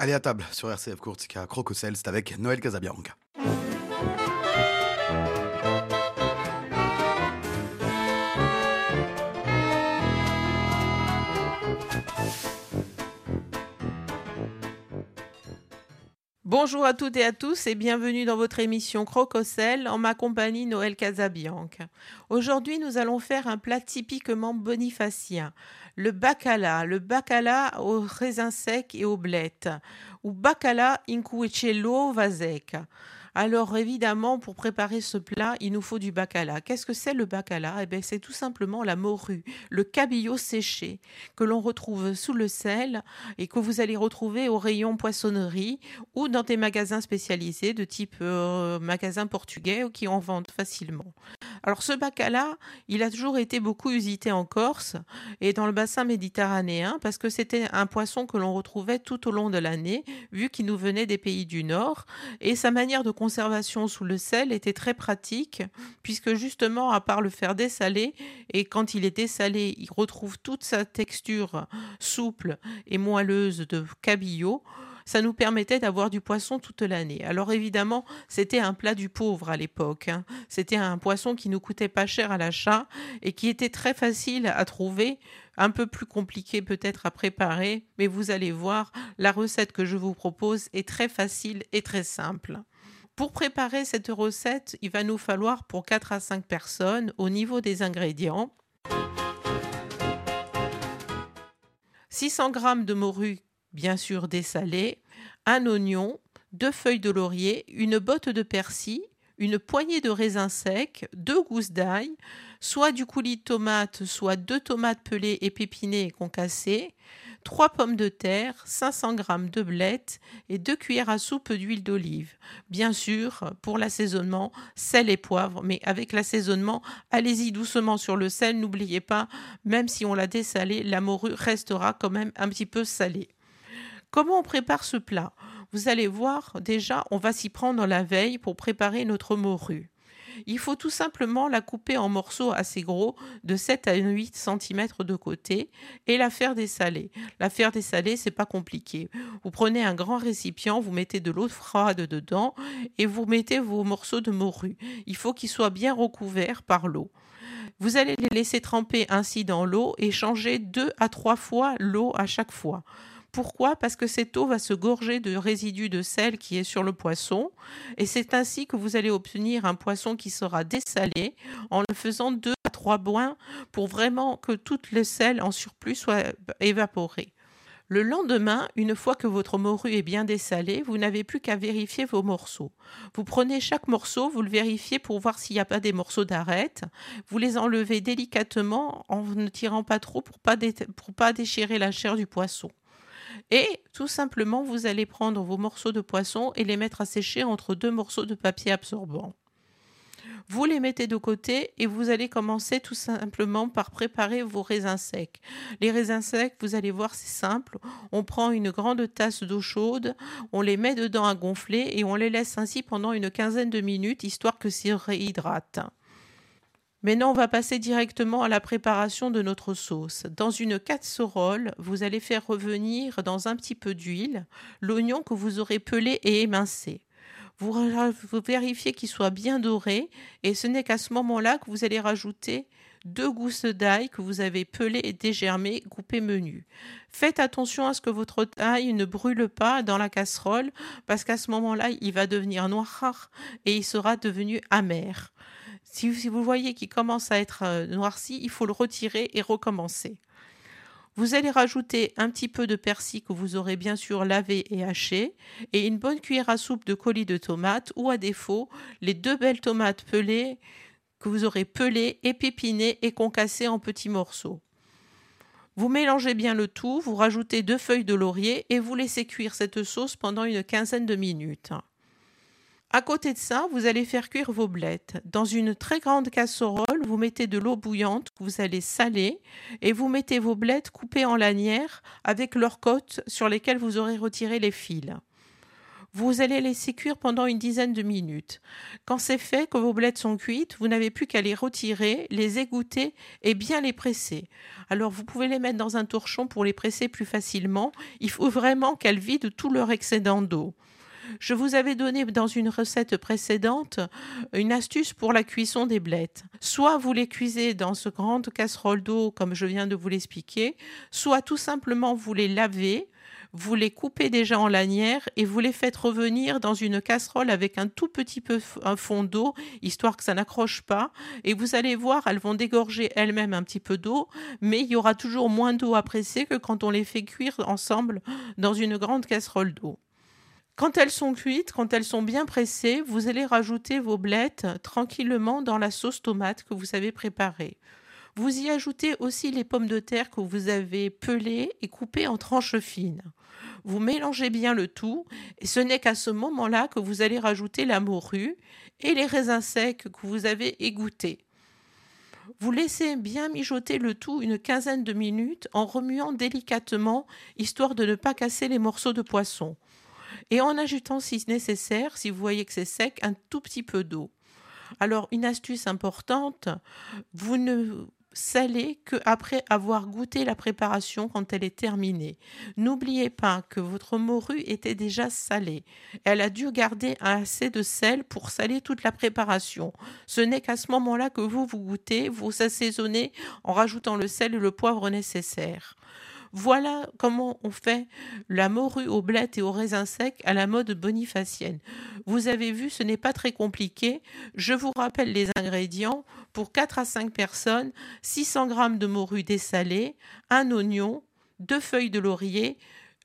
Allez à table sur RCF Courtica Crococel, c'est avec Noël Casabianca. Bonjour à toutes et à tous et bienvenue dans votre émission Crococel en ma compagnie Noël Casabianca. Aujourd'hui, nous allons faire un plat typiquement bonifacien, le bacala, le bacala aux raisins secs et aux blettes, ou bacala in vasec. Alors évidemment, pour préparer ce plat, il nous faut du bacala. Qu'est-ce que c'est le bacala? Eh bien, c'est tout simplement la morue, le cabillaud séché que l'on retrouve sous le sel et que vous allez retrouver au rayon poissonnerie ou dans des magasins spécialisés de type euh, magasin portugais qui en vendent facilement. Alors ce bacala, il a toujours été beaucoup usité en Corse et dans le bassin méditerranéen parce que c'était un poisson que l'on retrouvait tout au long de l'année vu qu'il nous venait des pays du Nord et sa manière de conservation sous le sel était très pratique puisque justement à part le faire dessaler et quand il est dessalé, il retrouve toute sa texture souple et moelleuse de cabillaud ça nous permettait d'avoir du poisson toute l'année. Alors évidemment, c'était un plat du pauvre à l'époque. Hein. C'était un poisson qui nous coûtait pas cher à l'achat et qui était très facile à trouver, un peu plus compliqué peut-être à préparer, mais vous allez voir, la recette que je vous propose est très facile et très simple. Pour préparer cette recette, il va nous falloir pour 4 à 5 personnes au niveau des ingrédients. 600 g de morue bien sûr dessalé, un oignon, deux feuilles de laurier, une botte de persil, une poignée de raisins secs, deux gousses d'ail, soit du coulis de tomate, soit deux tomates pelées et pépinées et concassées, trois pommes de terre, 500 g de blettes et deux cuillères à soupe d'huile d'olive. Bien sûr, pour l'assaisonnement, sel et poivre, mais avec l'assaisonnement, allez-y doucement sur le sel, n'oubliez pas, même si on l'a dessalé, la morue restera quand même un petit peu salée. Comment on prépare ce plat? Vous allez voir, déjà, on va s'y prendre la veille pour préparer notre morue. Il faut tout simplement la couper en morceaux assez gros, de 7 à 8 cm de côté, et la faire dessaler. La faire dessaler, c'est pas compliqué. Vous prenez un grand récipient, vous mettez de l'eau froide dedans, et vous mettez vos morceaux de morue. Il faut qu'ils soient bien recouverts par l'eau. Vous allez les laisser tremper ainsi dans l'eau et changer deux à trois fois l'eau à chaque fois. Pourquoi? Parce que cette eau va se gorger de résidus de sel qui est sur le poisson et c'est ainsi que vous allez obtenir un poisson qui sera dessalé en le faisant deux à trois boins pour vraiment que tout le sel en surplus soit évaporé. Le lendemain, une fois que votre morue est bien dessalée, vous n'avez plus qu'à vérifier vos morceaux. Vous prenez chaque morceau, vous le vérifiez pour voir s'il n'y a pas des morceaux d'arête. Vous les enlevez délicatement en ne tirant pas trop pour pas, pas déchirer la chair du poisson. Et tout simplement, vous allez prendre vos morceaux de poisson et les mettre à sécher entre deux morceaux de papier absorbant. Vous les mettez de côté et vous allez commencer tout simplement par préparer vos raisins secs. Les raisins secs, vous allez voir, c'est simple. On prend une grande tasse d'eau chaude, on les met dedans à gonfler et on les laisse ainsi pendant une quinzaine de minutes, histoire que s'ils réhydratent. Maintenant, on va passer directement à la préparation de notre sauce. Dans une casserole, vous allez faire revenir dans un petit peu d'huile l'oignon que vous aurez pelé et émincé. Vous, vérifiez qu'il soit bien doré et ce n'est qu'à ce moment-là que vous allez rajouter deux gousses d'ail que vous avez pelées et dégermées, coupées menu. Faites attention à ce que votre ail ne brûle pas dans la casserole parce qu'à ce moment-là, il va devenir noir et il sera devenu amer. Si, vous voyez qu'il commence à être euh, noirci, il faut le retirer et recommencer. Vous allez rajouter un petit peu de persil que vous aurez bien sûr lavé et haché et une bonne cuillère à soupe de colis de tomates ou à défaut les deux belles tomates pelées que vous aurez pelées, épipinées et concassées en petits morceaux. Vous mélangez bien le tout, vous rajoutez deux feuilles de laurier et vous laissez cuire cette sauce pendant une quinzaine de minutes. À côté de ça, vous allez faire cuire vos blettes. Dans une très grande casserole, vous mettez de l'eau bouillante que vous allez saler et vous mettez vos blettes coupées en lanières avec leurs côtes sur lesquelles vous aurez retiré les fils. Vous allez laisser cuire pendant une dizaine de minutes. Quand c'est fait, que vos blettes sont cuites, vous n'avez plus qu'à les retirer, les égoutter et bien les presser. Alors vous pouvez les mettre dans un torchon pour les presser plus facilement. Il faut vraiment qu'elles vident tout leur excédent d'eau. Je vous avais donné dans une recette précédente une astuce pour la cuisson des blettes. Soit vous les cuisez dans ce grande casserole d'eau comme je viens de vous l'expliquer, soit tout simplement vous les lavez, vous les coupez déjà en lanières et vous les faites revenir dans une casserole avec un tout petit peu un fond d'eau, histoire que ça n'accroche pas. Et vous allez voir, elles vont dégorger elles-mêmes un petit peu d'eau, mais il y aura toujours moins d'eau à presser que quand on les fait cuire ensemble dans une grande casserole d'eau. Quand elles sont cuites, quand elles sont bien pressées, vous allez rajouter vos blettes tranquillement dans la sauce tomate que vous avez préparée. Vous y ajoutez aussi les pommes de terre que vous avez pelées et coupées en tranches fines. Vous mélangez bien le tout et ce n'est qu'à ce moment-là que vous allez rajouter la morue et les raisins secs que vous avez égouttés. Vous laissez bien mijoter le tout une quinzaine de minutes en remuant délicatement histoire de ne pas casser les morceaux de poisson et en ajoutant si nécessaire, si vous voyez que c'est sec, un tout petit peu d'eau. Alors une astuce importante, vous ne salez que après avoir goûté la préparation quand elle est terminée. N'oubliez pas que votre morue était déjà salée. Elle a dû garder assez de sel pour saler toute la préparation. Ce n'est qu'à ce moment-là que vous vous goûtez, vous assaisonnez en rajoutant le sel et le poivre nécessaires. Voilà comment on fait la morue aux blettes et aux raisins secs à la mode bonifacienne. Vous avez vu, ce n'est pas très compliqué. Je vous rappelle les ingrédients. Pour 4 à 5 personnes, 600 g de morue dessalée, un oignon, deux feuilles de laurier,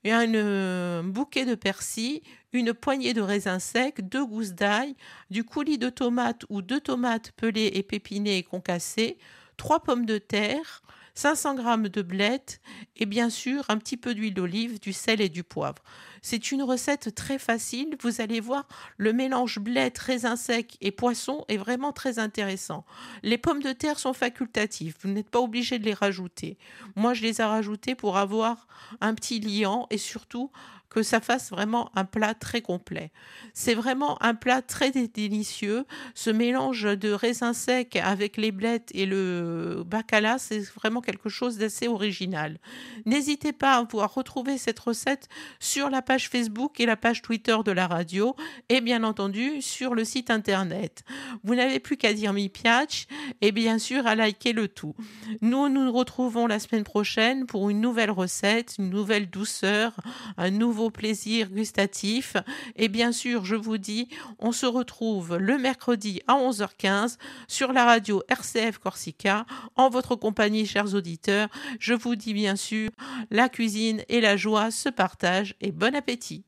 un euh, bouquet de persil, une poignée de raisins secs, deux gousses d'ail, du coulis de tomates ou deux tomates pelées et pépinées et concassées, trois pommes de terre, 500 g de blettes et bien sûr un petit peu d'huile d'olive, du sel et du poivre. C'est une recette très facile. Vous allez voir, le mélange blettes, raisins secs et poisson est vraiment très intéressant. Les pommes de terre sont facultatives. Vous n'êtes pas obligé de les rajouter. Moi, je les ai rajoutées pour avoir un petit liant et surtout que ça fasse vraiment un plat très complet. C'est vraiment un plat très délicieux. Ce mélange de raisins secs avec les blettes et le bacala, c'est vraiment quelque chose d'assez original. N'hésitez pas à pouvoir retrouver cette recette sur la page Facebook et la page Twitter de la radio et bien entendu sur le site internet. Vous n'avez plus qu'à dire mi piace et bien sûr à liker le tout. Nous nous retrouvons la semaine prochaine pour une nouvelle recette, une nouvelle douceur, un nouveau plaisir gustatif. Et bien sûr, je vous dis, on se retrouve le mercredi à 11h15 sur la radio RCF Corsica en votre compagnie, chers auditeurs. Je vous dis bien sûr, la cuisine et la joie se partagent et bon appétit.